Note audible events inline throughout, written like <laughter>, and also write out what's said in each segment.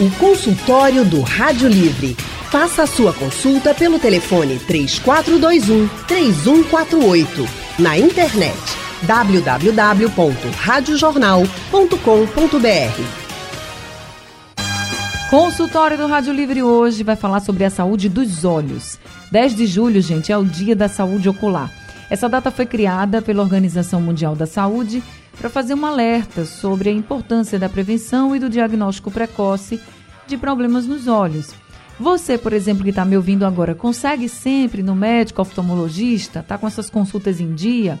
O consultório do Rádio Livre. Faça a sua consulta pelo telefone 3421 3148. Na internet www.radiojornal.com.br. Consultório do Rádio Livre hoje vai falar sobre a saúde dos olhos. 10 de julho, gente, é o Dia da Saúde Ocular. Essa data foi criada pela Organização Mundial da Saúde para fazer um alerta sobre a importância da prevenção e do diagnóstico precoce de problemas nos olhos. Você, por exemplo, que está me ouvindo agora, consegue sempre no médico oftalmologista, está com essas consultas em dia?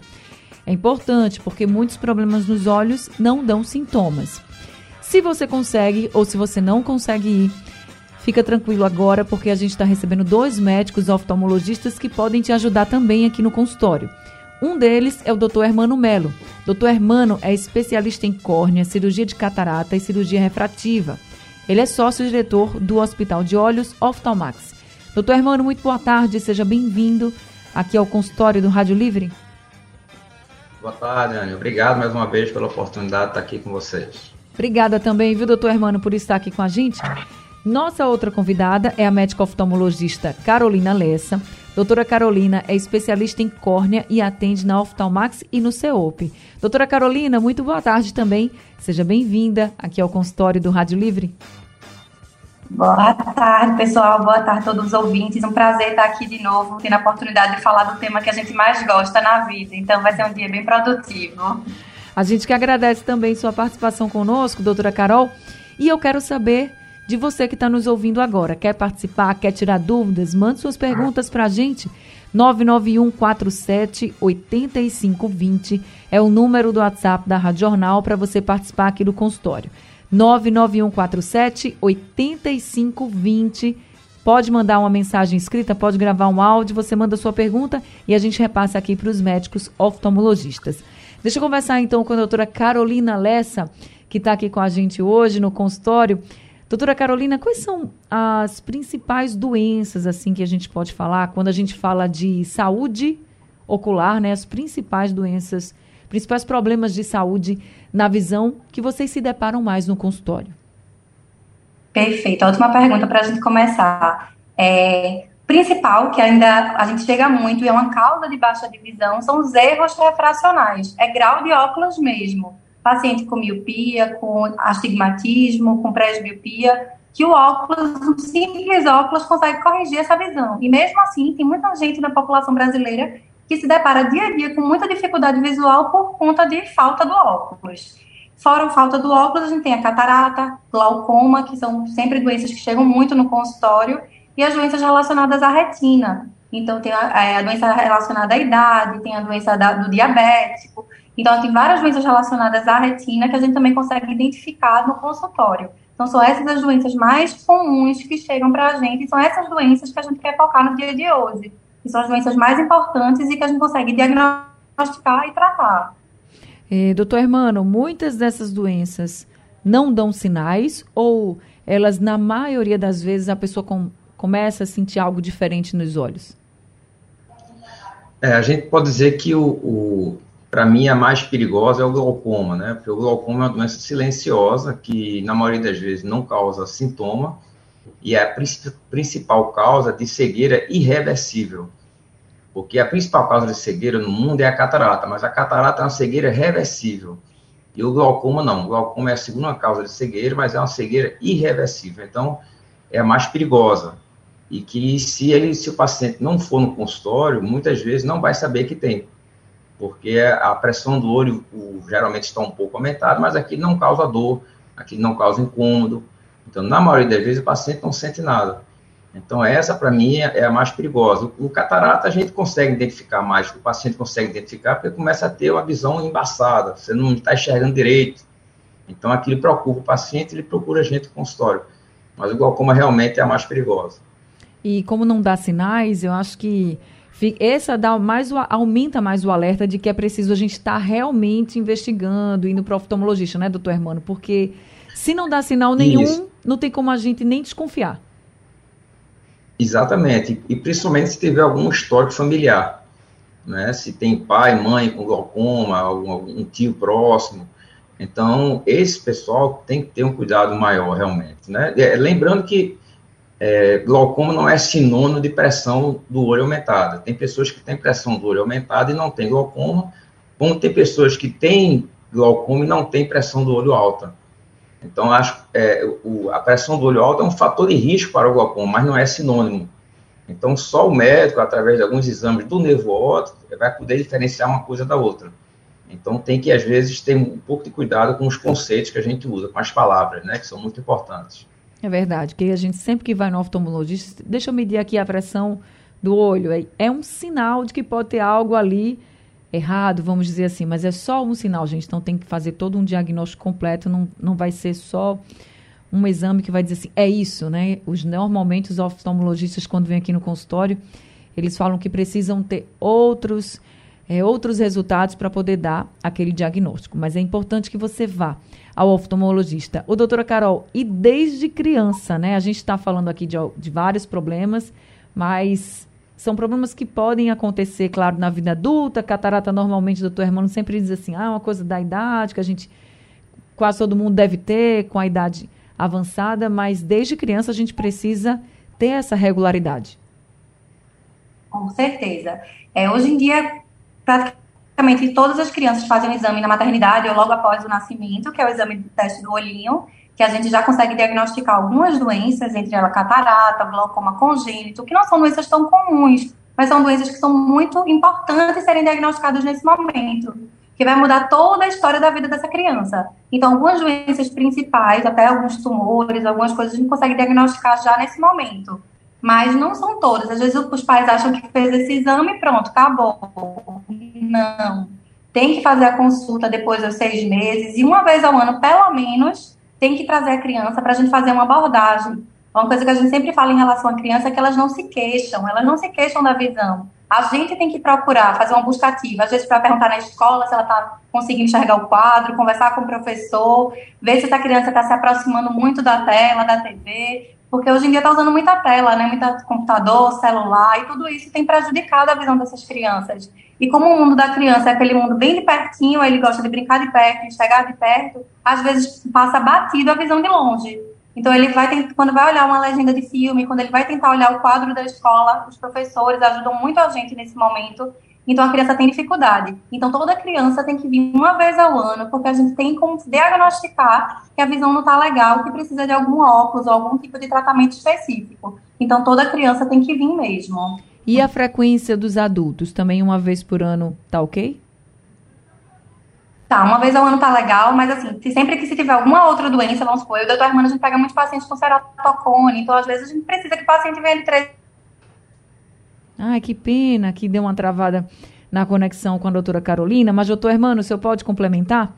É importante porque muitos problemas nos olhos não dão sintomas. Se você consegue ou se você não consegue ir, fica tranquilo agora porque a gente está recebendo dois médicos oftalmologistas que podem te ajudar também aqui no consultório. Um deles é o Dr. Hermano Melo. Dr. Hermano é especialista em córnea, cirurgia de catarata e cirurgia refrativa. Ele é sócio-diretor do Hospital de Olhos Oftalmax. Doutor Hermano, muito boa tarde, seja bem-vindo aqui ao consultório do Rádio Livre. Boa tarde, Anny. Obrigado mais uma vez pela oportunidade de estar aqui com vocês. Obrigada também, viu, doutor Hermano, por estar aqui com a gente. Nossa outra convidada é a médica oftalmologista Carolina Lessa. Doutora Carolina é especialista em córnea e atende na Oftalmax e no CEOP. Doutora Carolina, muito boa tarde também. Seja bem-vinda aqui ao consultório do Rádio Livre. Boa tarde, pessoal. Boa tarde a todos os ouvintes. Um prazer estar aqui de novo, tendo a oportunidade de falar do tema que a gente mais gosta na vida. Então, vai ser um dia bem produtivo. A gente que agradece também sua participação conosco, doutora Carol. E eu quero saber de você que está nos ouvindo agora. Quer participar, quer tirar dúvidas? Mande suas perguntas para a gente. 991 47 8520 é o número do WhatsApp da Rádio Jornal para você participar aqui do consultório. 991 47 8520 Pode mandar uma mensagem escrita, pode gravar um áudio, você manda sua pergunta e a gente repassa aqui para os médicos oftalmologistas. Deixa eu conversar então com a doutora Carolina Lessa, que está aqui com a gente hoje no consultório. Doutora Carolina, quais são as principais doenças assim que a gente pode falar quando a gente fala de saúde ocular, né? As principais doenças, principais problemas de saúde na visão que vocês se deparam mais no consultório? Perfeito. A última pergunta para a gente começar. É, principal, que ainda a gente chega muito e é uma causa de baixa de visão, são os erros refracionais. É grau de óculos mesmo paciente com miopia, com astigmatismo, com presbiopia, que o óculos, um simples óculos, consegue corrigir essa visão. E mesmo assim, tem muita gente na população brasileira que se depara dia a dia com muita dificuldade visual por conta de falta do óculos. Fora a falta do óculos, a gente tem a catarata, glaucoma, que são sempre doenças que chegam muito no consultório, e as doenças relacionadas à retina. Então, tem a, é, a doença relacionada à idade, tem a doença da, do diabético, então, tem várias doenças relacionadas à retina que a gente também consegue identificar no consultório. Então, são essas as doenças mais comuns que chegam para a gente, e são essas doenças que a gente quer focar no dia de hoje. Que são as doenças mais importantes e que a gente consegue diagnosticar e tratar. É, doutor Hermano, muitas dessas doenças não dão sinais ou elas, na maioria das vezes, a pessoa com, começa a sentir algo diferente nos olhos? É, a gente pode dizer que o, o para mim, a mais perigosa é o glaucoma, né? Porque o glaucoma é uma doença silenciosa que, na maioria das vezes, não causa sintoma e é a principal causa de cegueira irreversível. Porque a principal causa de cegueira no mundo é a catarata, mas a catarata é uma cegueira reversível. E o glaucoma não. O glaucoma é a segunda causa de cegueira, mas é uma cegueira irreversível. Então, é a mais perigosa. E que se, ele, se o paciente não for no consultório, muitas vezes não vai saber que tem porque a pressão do olho o, geralmente está um pouco aumentada, mas aqui não causa dor, aqui não causa incômodo. Então, na maioria das vezes, o paciente não sente nada. Então, essa, para mim, é a mais perigosa. O, o catarata a gente consegue identificar mais, o paciente consegue identificar, porque começa a ter uma visão embaçada, você não está enxergando direito. Então, aquilo preocupa o paciente, ele procura a gente no consultório. Mas o glaucoma realmente é a mais perigosa. E como não dá sinais, eu acho que essa dá mais o, aumenta mais o alerta de que é preciso a gente estar tá realmente investigando, indo para o oftalmologista, né, doutor Hermano? Porque se não dá sinal nenhum, Isso. não tem como a gente nem desconfiar. Exatamente, e principalmente se tiver algum histórico familiar, né? Se tem pai, mãe com glaucoma, algum, algum tio próximo. Então, esse pessoal tem que ter um cuidado maior, realmente. Né? É, lembrando que é, glaucoma não é sinônimo de pressão do olho aumentada. Tem pessoas que têm pressão do olho aumentada e não têm glaucoma, como tem pessoas que têm glaucoma e não têm pressão do olho alta. Então, acho é, o, a pressão do olho alta é um fator de risco para o glaucoma, mas não é sinônimo. Então, só o médico, através de alguns exames do nervo óptico, vai poder diferenciar uma coisa da outra. Então, tem que, às vezes, ter um pouco de cuidado com os conceitos que a gente usa, com as palavras, né, que são muito importantes. É verdade, que a gente sempre que vai no oftalmologista, deixa eu medir aqui a pressão do olho, é, é um sinal de que pode ter algo ali errado, vamos dizer assim, mas é só um sinal, gente. Então tem que fazer todo um diagnóstico completo, não, não vai ser só um exame que vai dizer assim, é isso, né? Os, normalmente os oftalmologistas, quando vêm aqui no consultório, eles falam que precisam ter outros, é, outros resultados para poder dar aquele diagnóstico. Mas é importante que você vá ao oftalmologista. O doutora Carol, e desde criança, né? A gente está falando aqui de, de vários problemas, mas são problemas que podem acontecer, claro, na vida adulta. Catarata, normalmente, o doutor Hermano sempre diz assim, ah, uma coisa da idade, que a gente, quase todo mundo deve ter com a idade avançada, mas desde criança a gente precisa ter essa regularidade. Com certeza. É, hoje em dia, praticamente todas as crianças fazem um exame na maternidade ou logo após o nascimento, que é o exame do teste do olhinho, que a gente já consegue diagnosticar algumas doenças, entre elas catarata, glaucoma congênito, que não são doenças tão comuns, mas são doenças que são muito importantes serem diagnosticadas nesse momento, que vai mudar toda a história da vida dessa criança. Então, algumas doenças principais, até alguns tumores, algumas coisas a gente consegue diagnosticar já nesse momento. Mas não são todas. Às vezes os pais acham que fez esse exame e pronto, acabou. Não. Tem que fazer a consulta depois dos seis meses e uma vez ao ano, pelo menos, tem que trazer a criança para a gente fazer uma abordagem. Uma coisa que a gente sempre fala em relação à criança é que elas não se queixam, elas não se queixam da visão. A gente tem que procurar fazer uma busca ativa, às vezes para perguntar na escola se ela está conseguindo enxergar o quadro, conversar com o professor, ver se essa criança está se aproximando muito da tela, da TV, porque hoje em dia está usando muita tela, né? Muito computador, celular, e tudo isso tem prejudicado a visão dessas crianças. E como o mundo da criança é aquele mundo bem de pertinho, ele gosta de brincar de perto, de chegar de perto, às vezes passa batido a visão de longe. Então ele vai quando vai olhar uma legenda de filme, quando ele vai tentar olhar o quadro da escola, os professores ajudam muito a gente nesse momento. Então a criança tem dificuldade. Então toda criança tem que vir uma vez ao ano, porque a gente tem como diagnosticar que a visão não está legal, que precisa de algum óculos ou algum tipo de tratamento específico. Então toda criança tem que vir mesmo. E a frequência dos adultos? Também uma vez por ano tá ok? Tá, uma vez ao ano tá legal, mas assim, se sempre que se tiver alguma outra doença, vamos supor, eu o doutor Armando, a gente pega muitos pacientes com ceratocone, então às vezes a gente precisa que o paciente venha de três. Ai, que pena que deu uma travada na conexão com a doutora Carolina, mas doutor Hermano, o senhor pode complementar?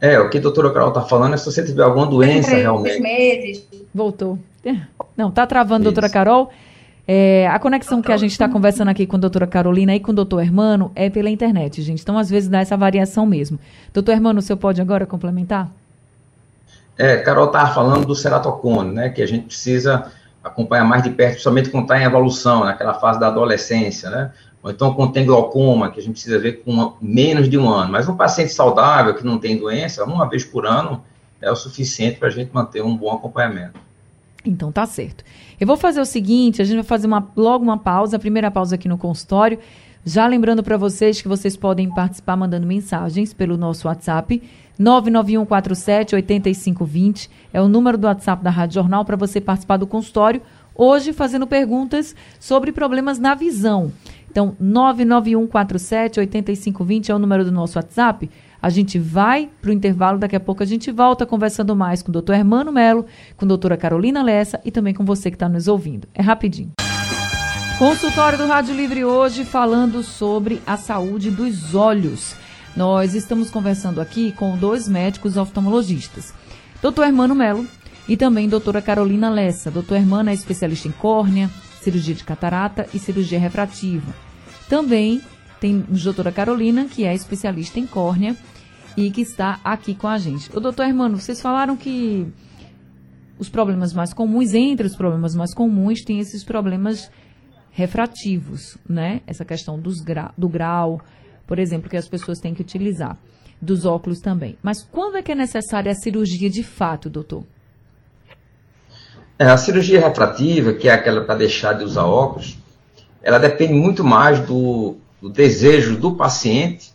É, o que a doutora Carol está falando é se você tiver alguma doença realmente. meses. Voltou. Não, tá travando, Isso. doutora Carol. É, a conexão que a gente está conversando aqui com a doutora Carolina e com o doutor Hermano é pela internet, gente. Então, às vezes, dá essa variação mesmo. Doutor Hermano, o senhor pode agora complementar? É, Carol estava falando do ceratocone, né? Que a gente precisa acompanhar mais de perto, principalmente quando está em evolução, naquela fase da adolescência, né? Ou então quando tem glaucoma, que a gente precisa ver com uma, menos de um ano. Mas um paciente saudável, que não tem doença, uma vez por ano é o suficiente para a gente manter um bom acompanhamento. Então tá certo. Eu vou fazer o seguinte, a gente vai fazer uma, logo uma pausa, a primeira pausa aqui no consultório. Já lembrando para vocês que vocês podem participar mandando mensagens pelo nosso WhatsApp 99147 8520 é o número do WhatsApp da Rádio Jornal para você participar do consultório. Hoje fazendo perguntas sobre problemas na visão. Então, 99147 8520 é o número do nosso WhatsApp. A gente vai para o intervalo, daqui a pouco a gente volta conversando mais com o doutor Hermano Melo, com a doutora Carolina Lessa e também com você que está nos ouvindo. É rapidinho. Consultório do Rádio Livre hoje falando sobre a saúde dos olhos. Nós estamos conversando aqui com dois médicos oftalmologistas, doutor Hermano Melo e também doutora Carolina Lessa. Doutor Hermano é especialista em córnea, cirurgia de catarata e cirurgia refrativa. Também tem a doutora Carolina, que é especialista em córnea e que está aqui com a gente. O doutor Hermano, vocês falaram que os problemas mais comuns, entre os problemas mais comuns, tem esses problemas refrativos, né? Essa questão dos gra do grau, por exemplo, que as pessoas têm que utilizar. dos óculos também. Mas quando é que é necessária a cirurgia de fato, doutor? É, a cirurgia refrativa, que é aquela para deixar de usar óculos, ela depende muito mais do, do desejo do paciente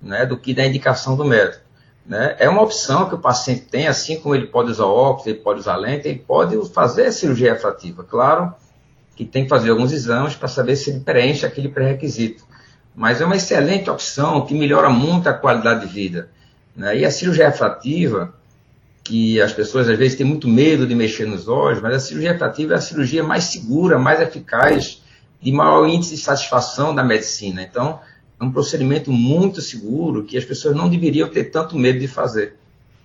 né, do que da indicação do médico. Né? É uma opção que o paciente tem, assim como ele pode usar óculos, ele pode usar lente, ele pode fazer a cirurgia refrativa. Claro que tem que fazer alguns exames para saber se ele preenche aquele pré-requisito. Mas é uma excelente opção que melhora muito a qualidade de vida. Né? E a cirurgia refrativa, que as pessoas às vezes têm muito medo de mexer nos olhos, mas a cirurgia refrativa é a cirurgia mais segura, mais eficaz, de maior índice de satisfação da medicina. Então, é um procedimento muito seguro que as pessoas não deveriam ter tanto medo de fazer.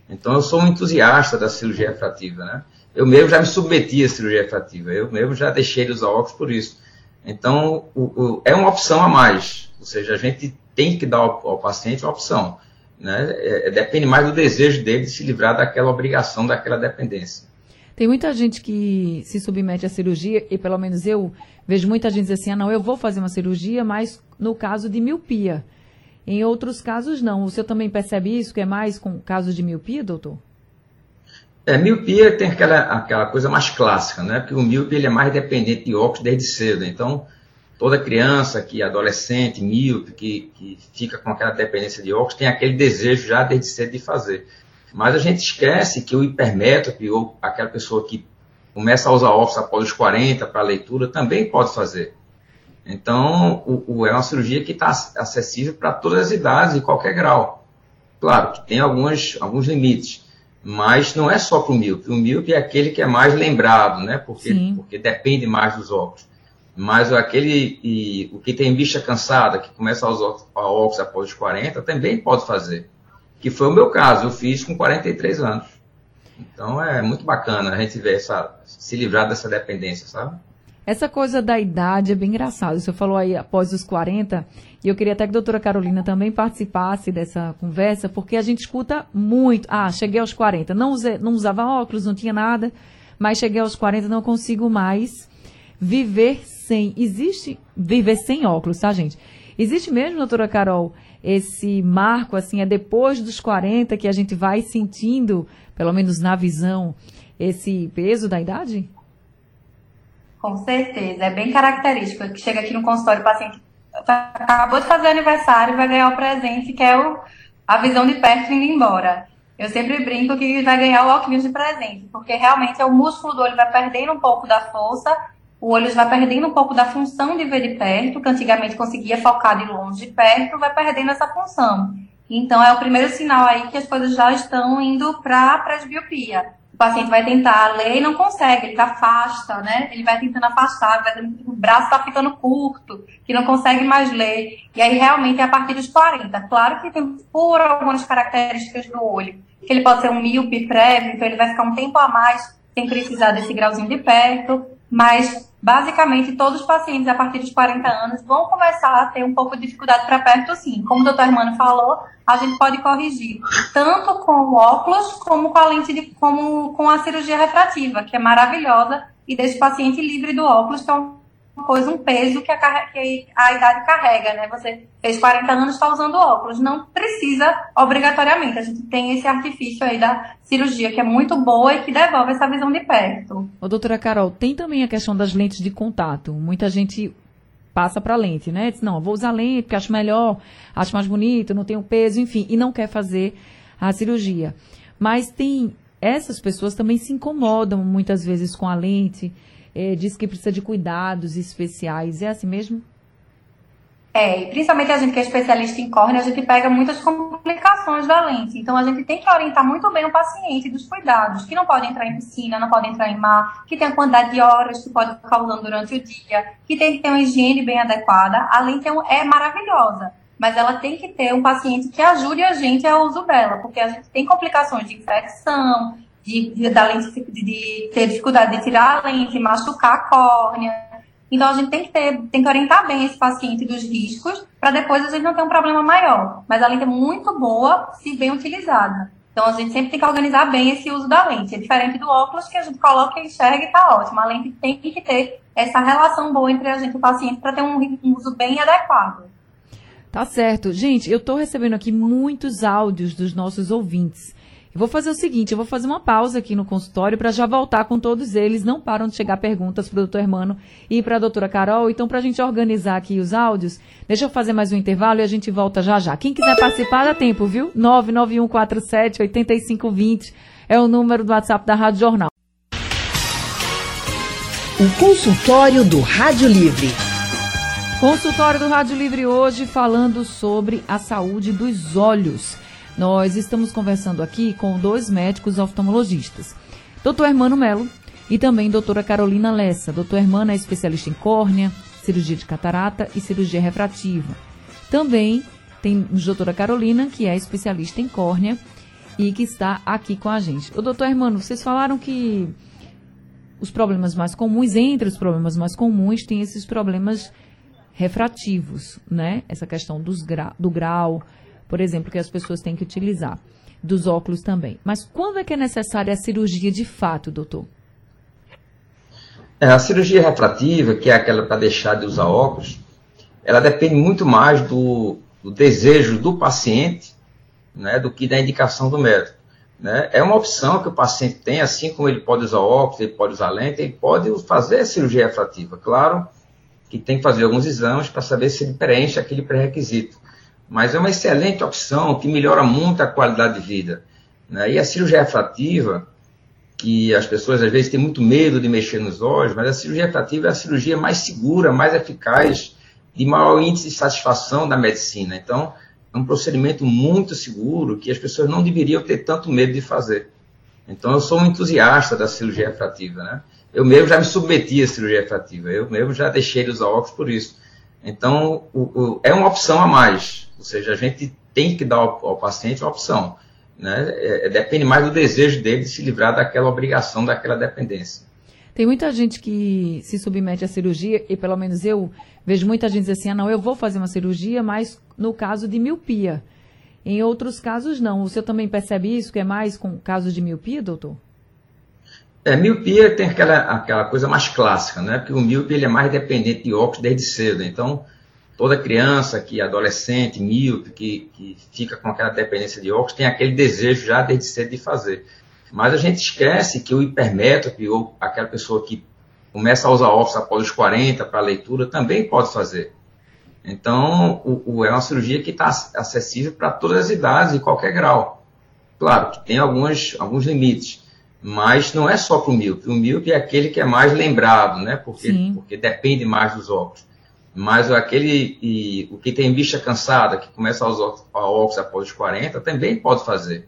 Então, eu sou um entusiasta da cirurgia refrativa, né? Eu mesmo já me submeti à cirurgia refrativa, eu mesmo já deixei de usar óculos por isso. Então, o, o, é uma opção a mais, ou seja, a gente tem que dar ao, ao paciente uma opção. Né? É, é, depende mais do desejo dele de se livrar daquela obrigação, daquela dependência. Tem muita gente que se submete à cirurgia, e pelo menos eu vejo muita gente dizer assim, ah, não, eu vou fazer uma cirurgia, mas no caso de miopia. Em outros casos, não. O senhor também percebe isso, que é mais com casos de miopia, doutor? É, miopia tem aquela, aquela coisa mais clássica, né? Porque o míope ele é mais dependente de óculos desde cedo. Então, toda criança, que adolescente, míope, que, que fica com aquela dependência de óculos, tem aquele desejo já desde cedo de fazer. Mas a gente esquece que o hipermétrope ou aquela pessoa que começa a usar óculos após os 40 para leitura também pode fazer. Então, o, o, é uma cirurgia que está acessível para todas as idades e qualquer grau. Claro que tem alguns, alguns limites, mas não é só para o míope. O míope é aquele que é mais lembrado, né? Porque, porque depende mais dos óculos. Mas aquele, e, o que tem bicha cansada, que começa a usar óculos após os 40, também pode fazer que foi o meu caso, eu fiz com 43 anos. Então é muito bacana a gente ver essa, se livrar dessa dependência, sabe? Essa coisa da idade é bem engraçado. Você falou aí após os 40, e eu queria até que a doutora Carolina também participasse dessa conversa, porque a gente escuta muito. Ah, cheguei aos 40, não, usei, não usava óculos, não tinha nada, mas cheguei aos 40, não consigo mais viver sem. Existe viver sem óculos, tá, gente? Existe mesmo, doutora Carol, esse marco, assim, é depois dos 40 que a gente vai sentindo, pelo menos na visão, esse peso da idade? Com certeza, é bem característico. Que chega aqui no consultório, o paciente acabou de fazer aniversário e vai ganhar o presente, que é o, a visão de perto indo embora. Eu sempre brinco que vai ganhar o óculos de presente, porque realmente é o músculo do olho vai perdendo um pouco da força o olho vai perdendo um pouco da função de ver de perto, que antigamente conseguia focar de longe de perto, vai perdendo essa função. Então, é o primeiro sinal aí que as coisas já estão indo para a presbiopia. O paciente vai tentar ler e não consegue, ele afasta, né? Ele vai tentando afastar, vai, o braço está ficando curto, que não consegue mais ler. E aí, realmente, é a partir dos 40. Claro que tem por algumas características do olho, que ele pode ser um míope prévio, então ele vai ficar um tempo a mais sem precisar desse grauzinho de perto, mas basicamente todos os pacientes a partir dos 40 anos vão começar a ter um pouco de dificuldade para perto, sim. Como o doutor Hermano falou, a gente pode corrigir tanto com o óculos como com a lente de, como com a cirurgia refrativa, que é maravilhosa e deixa o paciente livre do óculos, um coisa, um peso que a, que a idade carrega, né? Você fez 40 anos, está usando óculos. Não precisa obrigatoriamente. A gente tem esse artifício aí da cirurgia que é muito boa e que devolve essa visão de perto. Ô, doutora Carol, tem também a questão das lentes de contato. Muita gente passa para lente, né? Diz, não, vou usar lente porque acho melhor, acho mais bonito, não tenho peso, enfim, e não quer fazer a cirurgia. Mas tem essas pessoas também se incomodam muitas vezes com a lente é, diz que precisa de cuidados especiais. É assim mesmo? É, e principalmente a gente que é especialista em córnea, a gente pega muitas complicações da lente. Então a gente tem que orientar muito bem o paciente dos cuidados, que não pode entrar em piscina, não pode entrar em mar, que tem a quantidade de horas que pode ficar usando durante o dia, que tem que ter uma higiene bem adequada. A lente é, é maravilhosa, mas ela tem que ter um paciente que ajude a gente ao uso dela, porque a gente tem complicações de infecção, de, de, da lente, de, de ter dificuldade de tirar a lente, machucar a córnea. Então a gente tem que ter, tem que orientar bem esse paciente dos riscos para depois a gente não ter um problema maior. Mas a lente é muito boa se bem utilizada. Então a gente sempre tem que organizar bem esse uso da lente. É diferente do óculos que a gente coloca e enxerga e está ótimo. A lente tem que ter essa relação boa entre a gente e o paciente para ter um, um uso bem adequado. Tá certo. Gente, eu estou recebendo aqui muitos áudios dos nossos ouvintes. Eu vou fazer o seguinte, eu vou fazer uma pausa aqui no consultório para já voltar com todos eles. Não param de chegar perguntas para o doutor Hermano e para a doutora Carol. Então, para a gente organizar aqui os áudios, deixa eu fazer mais um intervalo e a gente volta já já. Quem quiser participar, dá tempo, viu? 991478520 é o número do WhatsApp da Rádio Jornal. O consultório do Rádio Livre. Consultório do Rádio Livre hoje falando sobre a saúde dos olhos. Nós estamos conversando aqui com dois médicos oftalmologistas, Dr. Hermano Melo e também doutora Carolina Lessa. Doutor Hermano é especialista em córnea, cirurgia de catarata e cirurgia refrativa. Também tem doutora Carolina, que é especialista em córnea e que está aqui com a gente. O doutor Hermano, vocês falaram que os problemas mais comuns, entre os problemas mais comuns, tem esses problemas refrativos, né? Essa questão dos gra do grau, por exemplo, que as pessoas têm que utilizar, dos óculos também. Mas quando é que é necessária a cirurgia de fato, doutor? É, a cirurgia refrativa, que é aquela para deixar de usar óculos, ela depende muito mais do, do desejo do paciente né, do que da indicação do médico. Né? É uma opção que o paciente tem, assim como ele pode usar óculos, ele pode usar lente, ele pode fazer a cirurgia refrativa. Claro que tem que fazer alguns exames para saber se ele preenche aquele pré-requisito. Mas é uma excelente opção que melhora muito a qualidade de vida. Né? E a cirurgia refrativa, que as pessoas às vezes têm muito medo de mexer nos olhos, mas a cirurgia refrativa é a cirurgia mais segura, mais eficaz, de maior índice de satisfação da medicina. Então, é um procedimento muito seguro que as pessoas não deveriam ter tanto medo de fazer. Então, eu sou um entusiasta da cirurgia refrativa, né? Eu mesmo já me submeti à cirurgia refrativa, eu mesmo já deixei de usar óculos por isso. Então, o, o, é uma opção a mais, ou seja, a gente tem que dar ao, ao paciente uma opção. Né? É, é, depende mais do desejo dele de se livrar daquela obrigação, daquela dependência. Tem muita gente que se submete à cirurgia, e pelo menos eu vejo muita gente dizer assim, ah, não, eu vou fazer uma cirurgia, mas no caso de miopia. Em outros casos, não. O senhor também percebe isso, que é mais com casos de miopia, doutor? É, miopia tem aquela, aquela coisa mais clássica, né? Porque o míope ele é mais dependente de óculos desde cedo. Então, toda criança que adolescente, míope, que, que fica com aquela dependência de óculos, tem aquele desejo já desde cedo de fazer. Mas a gente esquece que o hipermétrope, ou aquela pessoa que começa a usar óculos após os 40 para leitura, também pode fazer. Então, o, o, é uma cirurgia que está acessível para todas as idades e qualquer grau. Claro que tem alguns, alguns limites. Mas não é só para o míope. O míope é aquele que é mais lembrado, né? Porque, porque depende mais dos óculos. Mas aquele, e, o que tem bicha cansada, que começa a usar óculos após os 40, também pode fazer.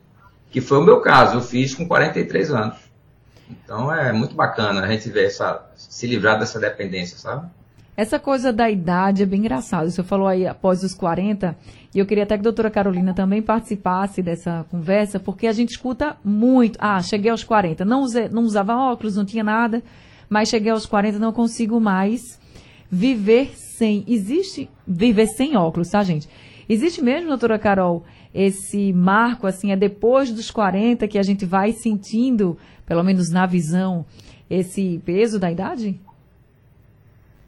Que foi o meu caso, eu fiz com 43 anos. Então é muito bacana a gente ver essa, se livrar dessa dependência, sabe? Essa coisa da idade é bem engraçado. Você falou aí após os 40, e eu queria até que a doutora Carolina também participasse dessa conversa, porque a gente escuta muito. Ah, cheguei aos 40, não, não usava óculos, não tinha nada, mas cheguei aos 40, não consigo mais viver sem. Existe viver sem óculos, tá, gente? Existe mesmo, doutora Carol, esse marco, assim, é depois dos 40 que a gente vai sentindo, pelo menos na visão, esse peso da idade?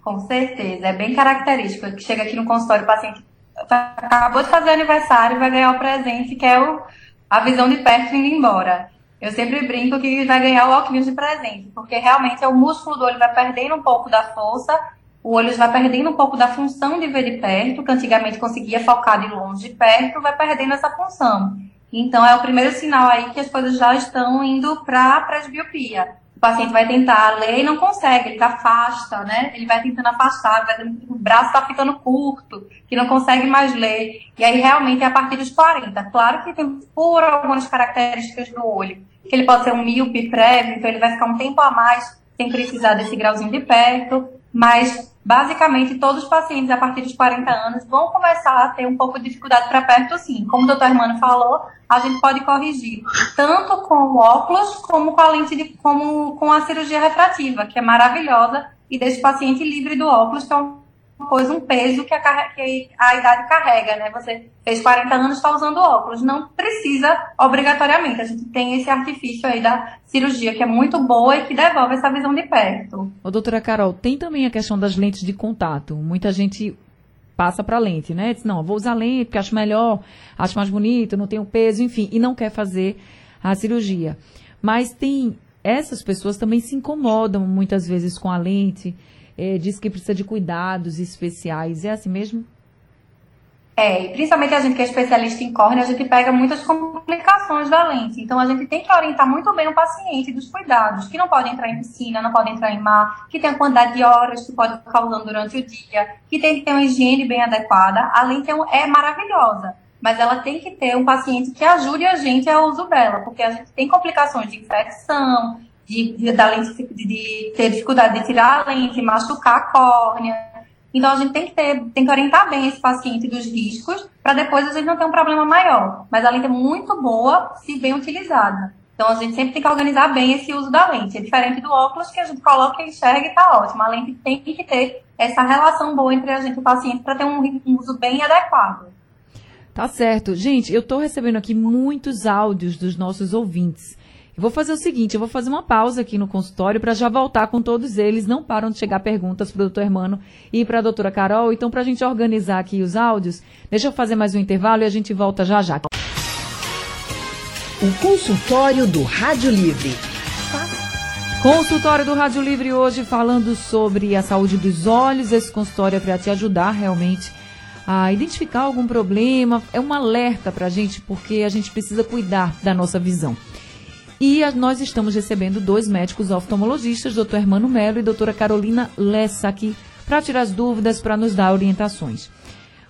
Com certeza, é bem característico. Que chega aqui no consultório, o paciente acabou de fazer aniversário e vai ganhar o presente, que é o, a visão de perto indo embora. Eu sempre brinco que vai ganhar o óculos de presente, porque realmente é o músculo do olho vai perdendo um pouco da força, o olho vai perdendo um pouco da função de ver de perto, que antigamente conseguia focar de longe de perto, vai perdendo essa função. Então é o primeiro sinal aí que as coisas já estão indo para a presbiopia o paciente vai tentar ler e não consegue, ele afasta, né? Ele vai tentando afastar, vai o braço está ficando curto, que não consegue mais ler. E aí realmente é a partir dos 40. Claro que tem por algumas características do olho, que ele pode ser um míope prévio, então ele vai ficar um tempo a mais sem precisar desse grauzinho de perto, mas basicamente todos os pacientes a partir dos 40 anos vão começar a ter um pouco de dificuldade para perto, sim. Como o doutor Hermano falou, a gente pode corrigir tanto com o óculos como com a lente de, como com a cirurgia refrativa, que é maravilhosa e deixa o paciente livre do óculos, que coisa, um peso que a, que a idade carrega, né? Você fez 40 anos, está usando óculos. Não precisa obrigatoriamente. A gente tem esse artifício aí da cirurgia, que é muito boa e que devolve essa visão de perto. Ô, doutora Carol, tem também a questão das lentes de contato. Muita gente passa para lente, né? Diz, não, vou usar lente porque acho melhor, acho mais bonito, não tenho peso, enfim, e não quer fazer a cirurgia. Mas tem essas pessoas também se incomodam muitas vezes com a lente, é, diz que precisa de cuidados especiais. É assim mesmo? É, principalmente a gente que é especialista em córnea, a gente pega muitas complicações da lente. Então, a gente tem que orientar muito bem o paciente dos cuidados, que não pode entrar em piscina, não pode entrar em mar, que tem a quantidade de horas que pode ficar usando durante o dia, que tem que ter uma higiene bem adequada. A lente é, é maravilhosa, mas ela tem que ter um paciente que ajude a gente ao uso dela, porque a gente tem complicações de infecção, de, de, da lente, de, de ter dificuldade de tirar a lente, machucar a córnea. Então, a gente tem que, ter, tem que orientar bem esse paciente dos riscos para depois a gente não ter um problema maior. Mas a lente é muito boa se bem utilizada. Então, a gente sempre tem que organizar bem esse uso da lente. É diferente do óculos que a gente coloca e enxerga e está ótimo. A lente tem que ter essa relação boa entre a gente e o paciente para ter um, um uso bem adequado. Tá certo. Gente, eu estou recebendo aqui muitos áudios dos nossos ouvintes. Eu vou fazer o seguinte, eu vou fazer uma pausa aqui no consultório para já voltar com todos eles. Não param de chegar perguntas para o doutor Hermano e para a doutora Carol. Então, para a gente organizar aqui os áudios, deixa eu fazer mais um intervalo e a gente volta já já. O consultório do Rádio Livre. Consultório do Rádio Livre hoje falando sobre a saúde dos olhos. Esse consultório é para te ajudar realmente a identificar algum problema. É um alerta para a gente, porque a gente precisa cuidar da nossa visão. E a, nós estamos recebendo dois médicos oftalmologistas, Dr. Hermano Melo e doutora Carolina Lessa, aqui para tirar as dúvidas, para nos dar orientações.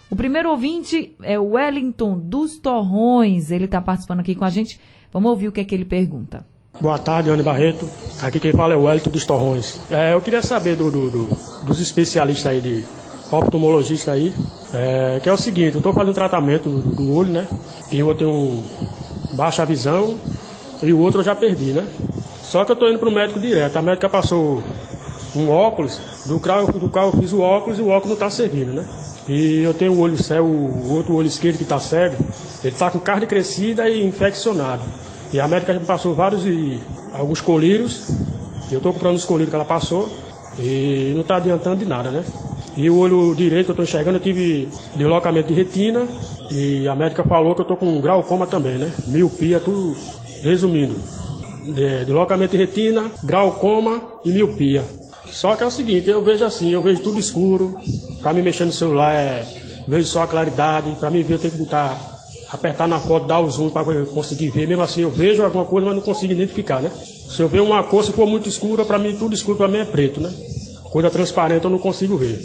O primeiro ouvinte é o Wellington dos Torrões. Ele está participando aqui com a gente. Vamos ouvir o que é que ele pergunta. Boa tarde, Anne Barreto. Aqui quem fala é o Wellington dos Torrões. É, eu queria saber do, do, do, dos especialistas aí, de oftalmologista aí, é, que é o seguinte, eu estou fazendo tratamento do olho, né? E eu tenho baixa visão e o outro eu já perdi, né? Só que eu tô indo pro médico direto. A médica passou um óculos, do qual, do qual eu fiz o óculos e o óculos não tá servindo, né? E eu tenho o olho cego, o outro olho esquerdo que tá cego, ele tá com carne crescida e infeccionado. E a médica já passou vários e alguns colírios. Eu tô comprando os colírios que ela passou e não tá adiantando de nada, né? E o olho direito que eu tô enxergando, eu tive deslocamento de retina e a médica falou que eu tô com glaucoma também, né? Miopia, tudo Resumindo, de, deslocamento de retina, glaucoma e miopia. Só que é o seguinte, eu vejo assim, eu vejo tudo escuro, para me mexer no celular é, vejo só a claridade, para mim ver eu tenho que botar, apertar na foto, dar o zoom para conseguir ver. Mesmo assim eu vejo alguma coisa, mas não consigo identificar, né? Se eu ver uma cor, se for muito escura, para mim tudo escuro para mim é preto, né? Coisa transparente eu não consigo ver.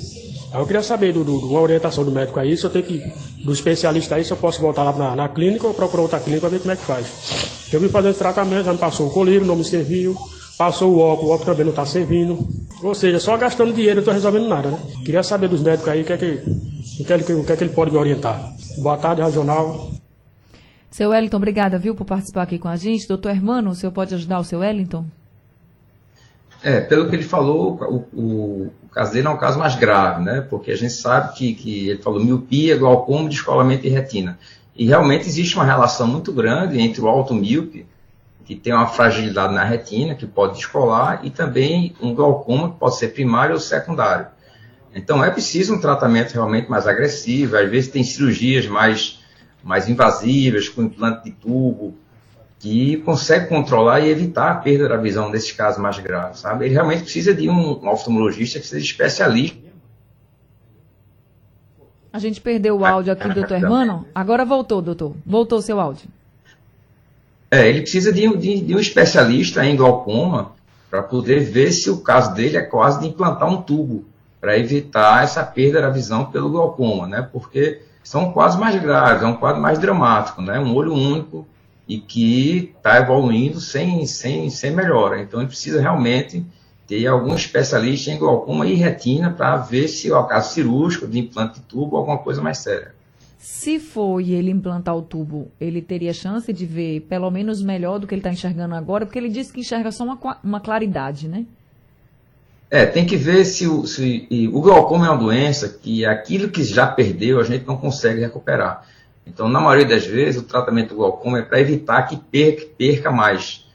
Aí eu queria saber do, do, uma orientação do médico aí, se eu tenho que, do especialista aí, se eu posso voltar lá na, na clínica ou procurar outra clínica para ver como é que faz. Eu vim fazer esse tratamento, já me passou o colírio, não me serviu. Passou o óculos, o óculos também não está servindo. Ou seja, só gastando dinheiro eu estou resolvendo nada, né? Queria saber dos médicos aí o que é que, o que, é que, o que, é que ele pode me orientar. Boa tarde, Regional. Seu Wellington, obrigada, viu, por participar aqui com a gente. Doutor Hermano, o senhor pode ajudar o seu Wellington? É, pelo que ele falou, o, o, o caso dele é um caso mais grave, né? Porque a gente sabe que, que ele falou miopia, glaucoma, descolamento de retina. E realmente existe uma relação muito grande entre o alto míope, que tem uma fragilidade na retina, que pode descolar, e também um glaucoma, que pode ser primário ou secundário. Então é preciso um tratamento realmente mais agressivo, às vezes tem cirurgias mais, mais invasivas, com implante de tubo, que consegue controlar e evitar a perda da visão nesses casos mais graves, sabe? Ele realmente precisa de um oftalmologista que seja especialista a gente perdeu o áudio aqui, doutor Hermano. Agora voltou, doutor. Voltou o seu áudio. É, ele precisa de, de, de um especialista em glaucoma para poder ver se o caso dele é quase de implantar um tubo para evitar essa perda da visão pelo glaucoma, né? Porque são quadros mais graves, é um quadro mais dramático, né? Um olho único e que está evoluindo sem, sem, sem melhora. Então, ele precisa realmente ter algum especialista em glaucoma e retina para ver se é o caso cirúrgico de implante de tubo ou alguma coisa mais séria. Se for e ele implantar o tubo, ele teria chance de ver pelo menos melhor do que ele está enxergando agora, porque ele disse que enxerga só uma, uma claridade, né? É, tem que ver se o, se o glaucoma é uma doença que aquilo que já perdeu a gente não consegue recuperar. Então, na maioria das vezes, o tratamento do glaucoma é para evitar que perca, perca mais.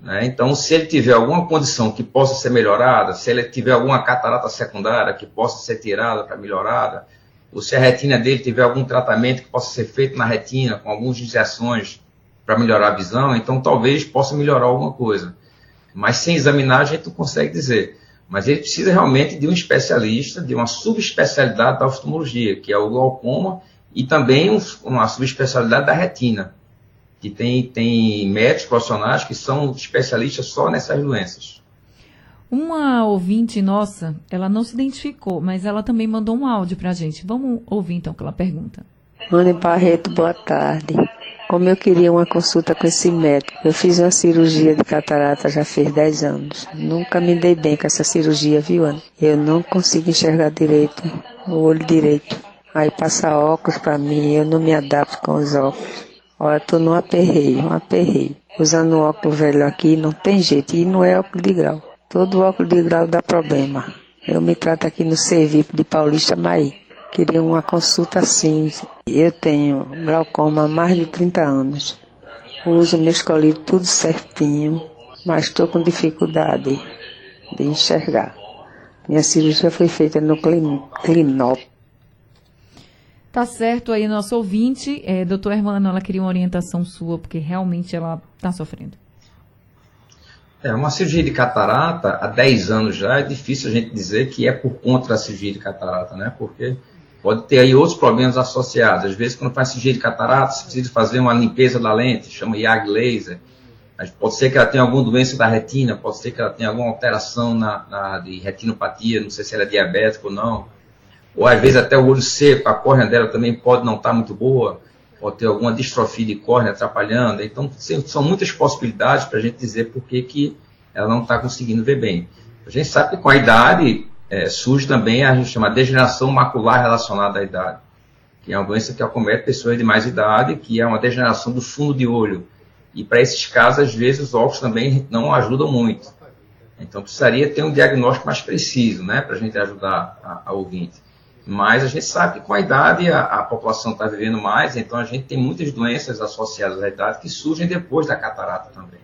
Né? Então, se ele tiver alguma condição que possa ser melhorada, se ele tiver alguma catarata secundária que possa ser tirada para melhorada, ou se a retina dele tiver algum tratamento que possa ser feito na retina, com algumas injeções para melhorar a visão, então talvez possa melhorar alguma coisa. Mas sem examinar a gente não consegue dizer. Mas ele precisa realmente de um especialista, de uma subespecialidade da oftalmologia, que é o glaucoma, e também uma subespecialidade da retina, que tem, tem médicos profissionais que são especialistas só nessas doenças. Uma ouvinte nossa, ela não se identificou, mas ela também mandou um áudio para a gente. Vamos ouvir então que ela pergunta. Rony Barreto, boa tarde. Como eu queria uma consulta com esse médico, eu fiz uma cirurgia de catarata já fez 10 anos. Nunca me dei bem com essa cirurgia, viu, Ana? Eu não consigo enxergar direito, o olho direito. Aí passa óculos para mim, eu não me adapto com os óculos. Olha, tô num aperreio, um aperreio. Usando óculos velho aqui não tem jeito, e não é óculos de grau. Todo óculos de grau dá problema. Eu me trato aqui no serviço de Paulista Maí. Queria uma consulta assim. Eu tenho glaucoma há mais de 30 anos. Uso meu escolhido tudo certinho, mas estou com dificuldade de enxergar. Minha cirurgia foi feita no Clinop. Tá certo aí, nosso ouvinte. É, doutor Hermano, ela queria uma orientação sua, porque realmente ela está sofrendo. É, uma cirurgia de catarata, há 10 anos já, é difícil a gente dizer que é por conta da cirurgia de catarata, né? Porque pode ter aí outros problemas associados. Às vezes, quando faz cirurgia de catarata, você precisa fazer uma limpeza da lente, chama IAG laser. Pode ser que ela tenha alguma doença da retina, pode ser que ela tenha alguma alteração na, na de retinopatia, não sei se ela é diabética ou não. Ou às vezes até o olho seco, a córnea dela também pode não estar muito boa, pode ter alguma distrofia de córnea atrapalhando. Então, são muitas possibilidades para a gente dizer por que, que ela não está conseguindo ver bem. A gente sabe que com a idade, é, surge também a gente chama de degeneração macular relacionada à idade, que é uma doença que acomete pessoas de mais idade, que é uma degeneração do fundo de olho. E para esses casos, às vezes, os óculos também não ajudam muito. Então, precisaria ter um diagnóstico mais preciso, né, para a gente ajudar a, a, ouvinte. Mas a gente sabe que com a idade a, a população está vivendo mais, então a gente tem muitas doenças associadas à idade que surgem depois da catarata também.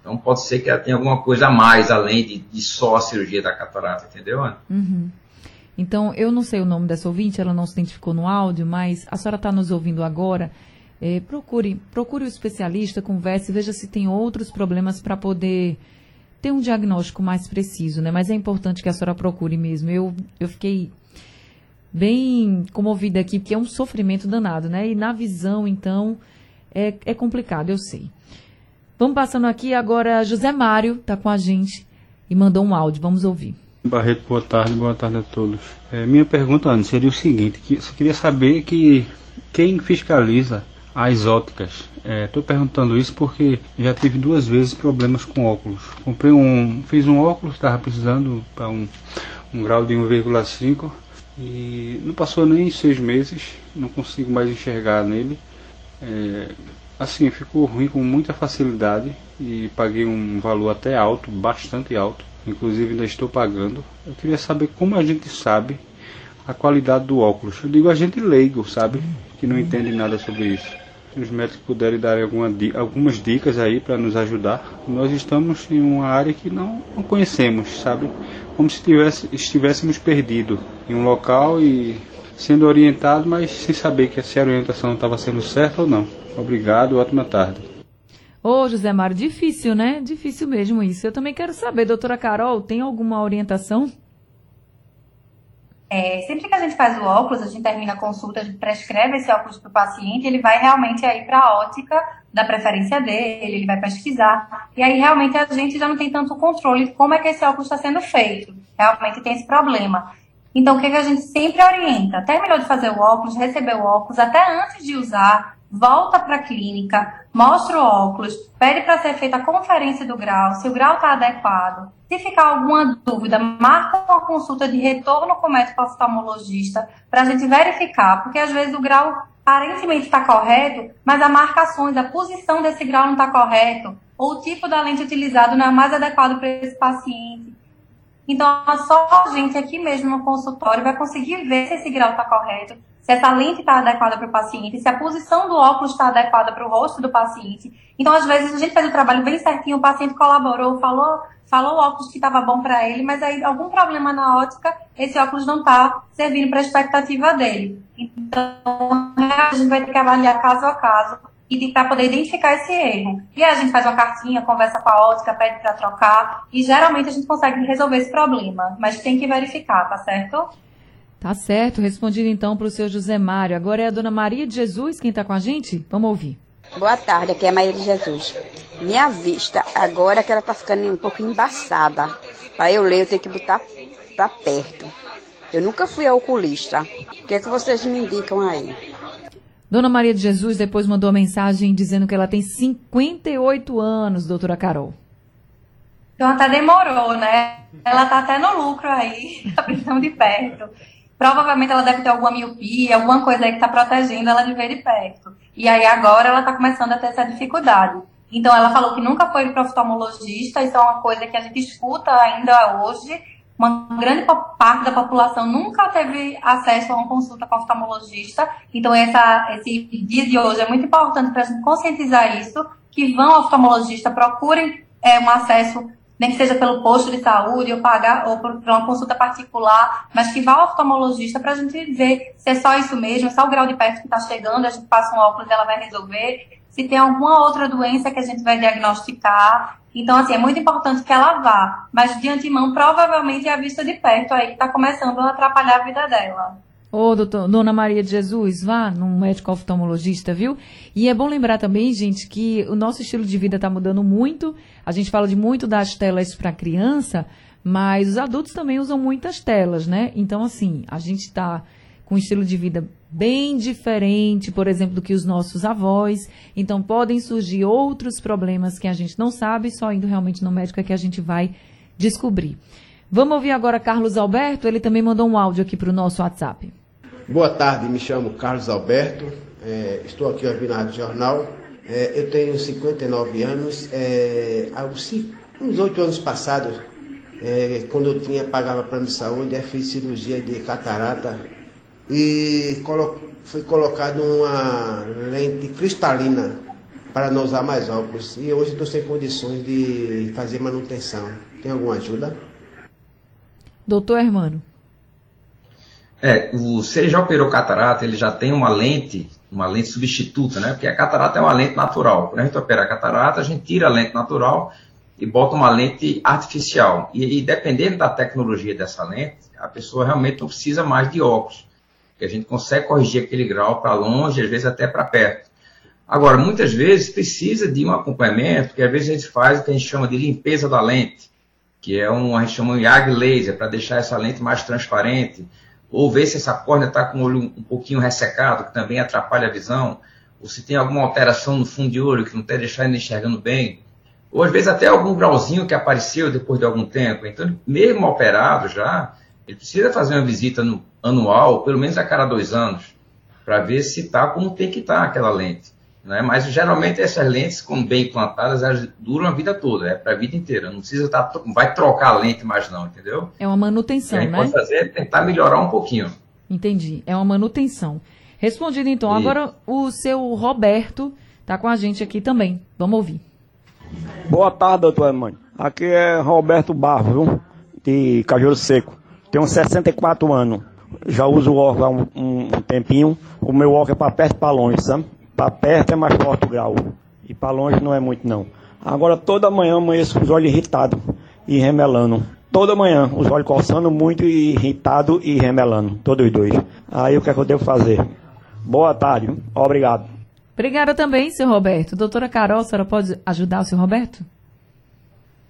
Então pode ser que ela tenha alguma coisa a mais além de, de só a cirurgia da catarata, entendeu, Ana? Uhum. Então, eu não sei o nome dessa ouvinte, ela não se identificou no áudio, mas a senhora está nos ouvindo agora. É, procure, procure o especialista, converse, veja se tem outros problemas para poder ter um diagnóstico mais preciso, né? Mas é importante que a senhora procure mesmo. Eu, eu fiquei bem comovida aqui, porque é um sofrimento danado, né? E na visão, então, é, é complicado, eu sei. Vamos passando aqui agora, José Mário está com a gente e mandou um áudio, vamos ouvir. Barreto, boa tarde, boa tarde a todos. É, minha pergunta, Ana, seria o seguinte, que você queria saber que quem fiscaliza as óticas. Estou é, perguntando isso porque já tive duas vezes problemas com óculos. Comprei um, fiz um óculos, estava precisando para um, um grau de 1,5 e não passou nem seis meses, não consigo mais enxergar nele. É, Assim, ficou ruim com muita facilidade e paguei um valor até alto, bastante alto. Inclusive ainda estou pagando. Eu queria saber como a gente sabe a qualidade do óculos. Eu digo a gente leigo, sabe? Que não entende nada sobre isso. Os médicos puderem dar alguma, algumas dicas aí para nos ajudar. Nós estamos em uma área que não, não conhecemos, sabe? Como se tivesse, estivéssemos perdidos em um local e sendo orientado, mas sem saber que se a orientação estava sendo certa ou não. Obrigado, ótima tarde. Ô, José Mário, difícil, né? Difícil mesmo isso. Eu também quero saber, doutora Carol, tem alguma orientação? É, sempre que a gente faz o óculos, a gente termina a consulta, a gente prescreve esse óculos para o paciente, ele vai realmente aí para a ótica da preferência dele, ele vai pesquisar. E aí realmente a gente já não tem tanto controle de como é que esse óculos está sendo feito. Realmente tem esse problema. Então, o que, que a gente sempre orienta? Terminou de fazer o óculos, recebeu o óculos, até antes de usar, volta para a clínica, mostra o óculos, pede para ser feita a conferência do grau, se o grau está adequado. Se ficar alguma dúvida, marca uma consulta de retorno com o médico oftalmologista para a gente verificar, porque às vezes o grau aparentemente está correto, mas as marcações, a posição desse grau não está correto, ou o tipo da lente utilizado não é mais adequado para esse paciente. Então, só a gente aqui mesmo no consultório vai conseguir ver se esse grau está correto, se essa lente está adequada para o paciente, se a posição do óculos está adequada para o rosto do paciente. Então, às vezes, a gente fez o trabalho bem certinho, o paciente colaborou, falou, falou o óculos que estava bom para ele, mas aí algum problema na ótica, esse óculos não está servindo para a expectativa dele. Então, a gente vai ter que avaliar caso a caso e para poder identificar esse erro. E aí a gente faz uma cartinha, conversa com a ótica, pede para trocar, e geralmente a gente consegue resolver esse problema, mas tem que verificar, tá certo? Tá certo, respondido então para o seu José Mário. Agora é a dona Maria de Jesus quem está com a gente? Vamos ouvir. Boa tarde, aqui é a Maria de Jesus. Minha vista, agora que ela está ficando um pouco embaçada. Para eu ler, eu tenho que botar para perto. Eu nunca fui ao oculista. O que é que vocês me indicam aí? Dona Maria de Jesus depois mandou uma mensagem dizendo que ela tem 58 anos, doutora Carol. Então até demorou, né? Ela está até no lucro aí, <laughs> a visão de perto. Provavelmente ela deve ter alguma miopia, alguma coisa aí que está protegendo ela de ver de perto. E aí agora ela está começando a ter essa dificuldade. Então ela falou que nunca foi para oftalmologista, isso é uma coisa que a gente escuta ainda hoje. Uma grande parte da população nunca teve acesso a uma consulta com oftalmologista. Então essa, esse dia de hoje é muito importante para a gente conscientizar isso, que vão ao oftalmologista, procurem é, um acesso nem que seja pelo posto de saúde ou pagar ou por, por uma consulta particular, mas que vá ao oftalmologista para a gente ver se é só isso mesmo, só o grau de perto que está chegando, a gente passa um óculos e ela vai resolver, se tem alguma outra doença que a gente vai diagnosticar. Então, assim, é muito importante que ela vá, mas de antemão, provavelmente é a vista de perto aí que está começando a atrapalhar a vida dela. Ô, doutor, dona Maria de Jesus, vá num médico oftalmologista, viu? E é bom lembrar também, gente, que o nosso estilo de vida está mudando muito. A gente fala de muito das telas para criança, mas os adultos também usam muitas telas, né? Então, assim, a gente está com um estilo de vida bem diferente, por exemplo, do que os nossos avós. Então, podem surgir outros problemas que a gente não sabe, só indo realmente no médico é que a gente vai descobrir. Vamos ouvir agora Carlos Alberto, ele também mandou um áudio aqui para o nosso WhatsApp. Boa tarde, me chamo Carlos Alberto, é, estou aqui ouvindo a Jornal. É, eu tenho 59 anos. É, há uns oito anos passados, é, quando eu tinha pagava plano de saúde, fiz cirurgia de catarata e colo fui colocado uma lente cristalina para não usar mais óculos. E hoje estou sem condições de fazer manutenção. Tem alguma ajuda? Doutor Hermano. É, o, se ele já operou catarata, ele já tem uma lente, uma lente substituta, né? Porque a catarata é uma lente natural. Quando a gente opera a catarata, a gente tira a lente natural e bota uma lente artificial. E, e dependendo da tecnologia dessa lente, a pessoa realmente não precisa mais de óculos. Porque a gente consegue corrigir aquele grau para longe, às vezes até para perto. Agora, muitas vezes precisa de um acompanhamento, que às vezes a gente faz o que a gente chama de limpeza da lente, que é um, a gente chama de YAG laser, para deixar essa lente mais transparente ou ver se essa córnea está com o olho um pouquinho ressecado, que também atrapalha a visão, ou se tem alguma alteração no fundo de olho que não está deixando ele enxergando bem, ou às vezes até algum grauzinho que apareceu depois de algum tempo. Então, mesmo operado já, ele precisa fazer uma visita no, anual, pelo menos a cada dois anos, para ver se está como tem que estar tá aquela lente. Né? Mas geralmente essas lentes, como bem implantadas, elas duram a vida toda, é para a vida inteira. Não precisa estar, tá, vai trocar a lente mais não, entendeu? É uma manutenção, né? pode fazer é tentar melhorar um pouquinho. Entendi, é uma manutenção. Respondido então, e... agora o seu Roberto está com a gente aqui também. Vamos ouvir. Boa tarde, doutor mãe. Aqui é Roberto Barro, de Cajuru Seco. Tenho 64 anos. Já uso o óculos há um, um, um tempinho. O meu óculos é para perto e para longe, sabe? Para perto é mais forte o grau. E para longe não é muito não. Agora toda manhã amanheço com os olhos irritados e remelando. Toda manhã, os olhos coçando muito e irritado e remelando. Todos os dois. Aí o que é que eu devo fazer? Boa tarde. Obrigado. Obrigada também, seu Roberto. Doutora Carol, a senhora pode ajudar o seu Roberto?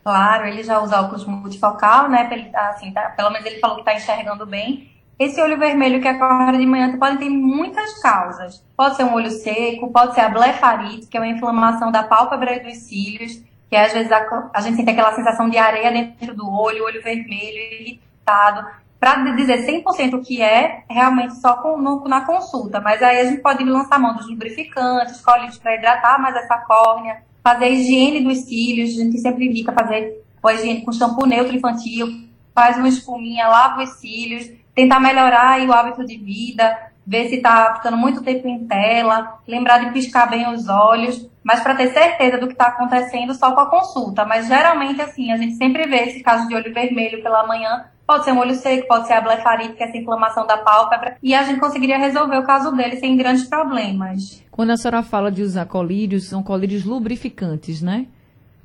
Claro, ele já usa óculos multifocal, né? Assim, tá, pelo menos ele falou que está enxergando bem. Esse olho vermelho que acorda de manhã pode ter muitas causas. Pode ser um olho seco, pode ser a blefarite, que é uma inflamação da pálpebra e dos cílios, que às vezes a, a gente sente aquela sensação de areia dentro do olho, olho vermelho, irritado. Para dizer 100% o que é, realmente só com, no, na consulta. Mas aí a gente pode lançar mão dos lubrificantes, cólicos para hidratar mais essa córnea, fazer a higiene dos cílios, a gente sempre indica fazer a higiene com shampoo neutro infantil, faz uma espuminha, lava os cílios, tentar melhorar o hábito de vida, ver se está ficando muito tempo em tela, lembrar de piscar bem os olhos, mas para ter certeza do que está acontecendo só com a consulta. Mas geralmente, assim, a gente sempre vê esse caso de olho vermelho pela manhã, pode ser um olho seco, pode ser a blefarite, que é essa inflamação da pálpebra, e a gente conseguiria resolver o caso dele sem grandes problemas. Quando a senhora fala de usar colírios, são colírios lubrificantes, né?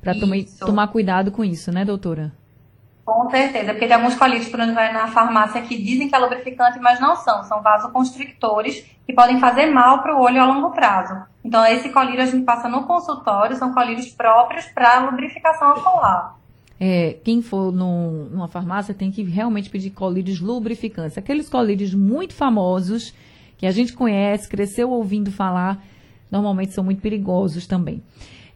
Para tomar cuidado com isso, né, doutora? Com certeza, porque tem alguns colírios por onde vai na farmácia que dizem que é lubrificante, mas não são. São vasoconstrictores que podem fazer mal para o olho a longo prazo. Então, esse colírio a gente passa no consultório, são colírios próprios para lubrificação ocular. É, quem for no, numa farmácia tem que realmente pedir colírios lubrificantes. Aqueles colírios muito famosos, que a gente conhece, cresceu ouvindo falar, normalmente são muito perigosos também.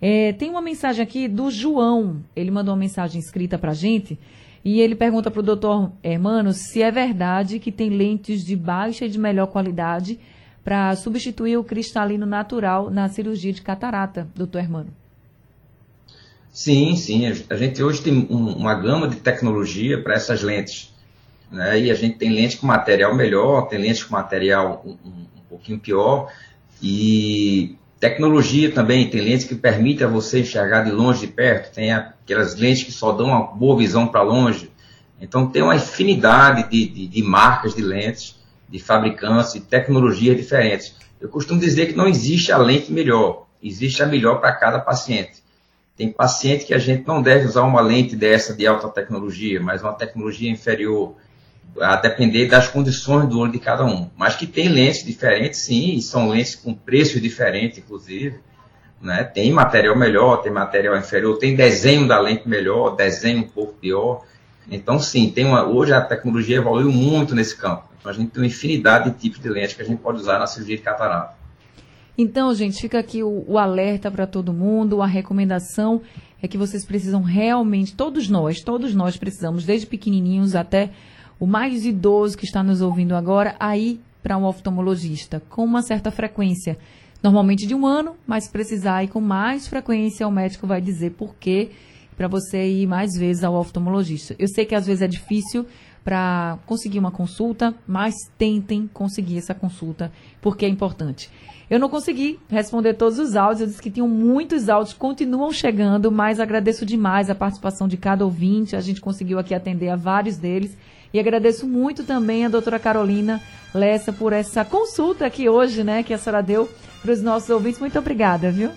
É, tem uma mensagem aqui do João. Ele mandou uma mensagem escrita para gente. E ele pergunta para o doutor Hermano se é verdade que tem lentes de baixa e de melhor qualidade para substituir o cristalino natural na cirurgia de catarata, doutor Hermano. Sim, sim. A gente hoje tem um, uma gama de tecnologia para essas lentes. Né? E a gente tem lente com material melhor, tem lente com material um, um, um pouquinho pior. E Tecnologia também, tem lentes que permitem a você enxergar de longe de perto, tem aquelas lentes que só dão uma boa visão para longe. Então tem uma infinidade de, de, de, marcas de lentes, de fabricantes, de tecnologias diferentes. Eu costumo dizer que não existe a lente melhor, existe a melhor para cada paciente. Tem paciente que a gente não deve usar uma lente dessa de alta tecnologia, mas uma tecnologia inferior a depender das condições do olho de cada um. Mas que tem lentes diferentes, sim, e são lentes com preços diferentes, inclusive. Né? Tem material melhor, tem material inferior, tem desenho da lente melhor, desenho um pouco pior. Então, sim, tem uma, hoje a tecnologia evoluiu muito nesse campo. Então, a gente tem uma infinidade de tipos de lentes que a gente pode usar na cirurgia de catarata. Então, gente, fica aqui o, o alerta para todo mundo, a recomendação é que vocês precisam realmente, todos nós, todos nós precisamos, desde pequenininhos até o mais idoso que está nos ouvindo agora a ir para um oftalmologista com uma certa frequência. Normalmente de um ano, mas precisar ir com mais frequência, o médico vai dizer por quê para você ir mais vezes ao oftalmologista. Eu sei que às vezes é difícil para conseguir uma consulta, mas tentem conseguir essa consulta, porque é importante. Eu não consegui responder todos os áudios, eu disse que tinham muitos áudios, continuam chegando, mas agradeço demais a participação de cada ouvinte, a gente conseguiu aqui atender a vários deles. E agradeço muito também a doutora Carolina Lessa por essa consulta aqui hoje, né, que a senhora deu para os nossos ouvintes. Muito obrigada, viu?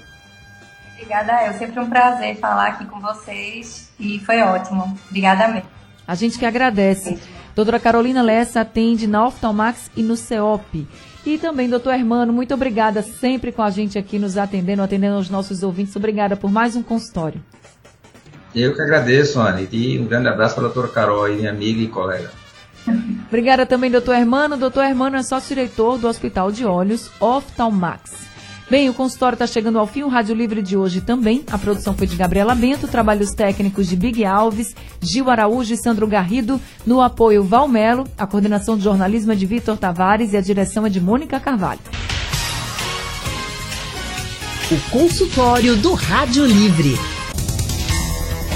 Obrigada, é sempre um prazer falar aqui com vocês e foi ótimo. Obrigada mesmo. A gente que agradece. Doutora Carolina Lessa atende na Oftalmax e no CEOP. E também, doutor Hermano, muito obrigada sempre com a gente aqui nos atendendo, atendendo aos nossos ouvintes. Obrigada por mais um consultório. Eu que agradeço, Anne, e um grande abraço para a doutora Carol, minha amiga e colega. <laughs> Obrigada também, doutor Hermano. Doutor Hermano é sócio-diretor do Hospital de Olhos Oftalmax. Bem, o consultório está chegando ao fim, o Rádio Livre de hoje também. A produção foi de Gabriela Bento, trabalhos técnicos de Big Alves, Gil Araújo e Sandro Garrido, no apoio Valmelo, a coordenação de jornalismo é de Vitor Tavares e a direção é de Mônica Carvalho. O consultório do Rádio Livre.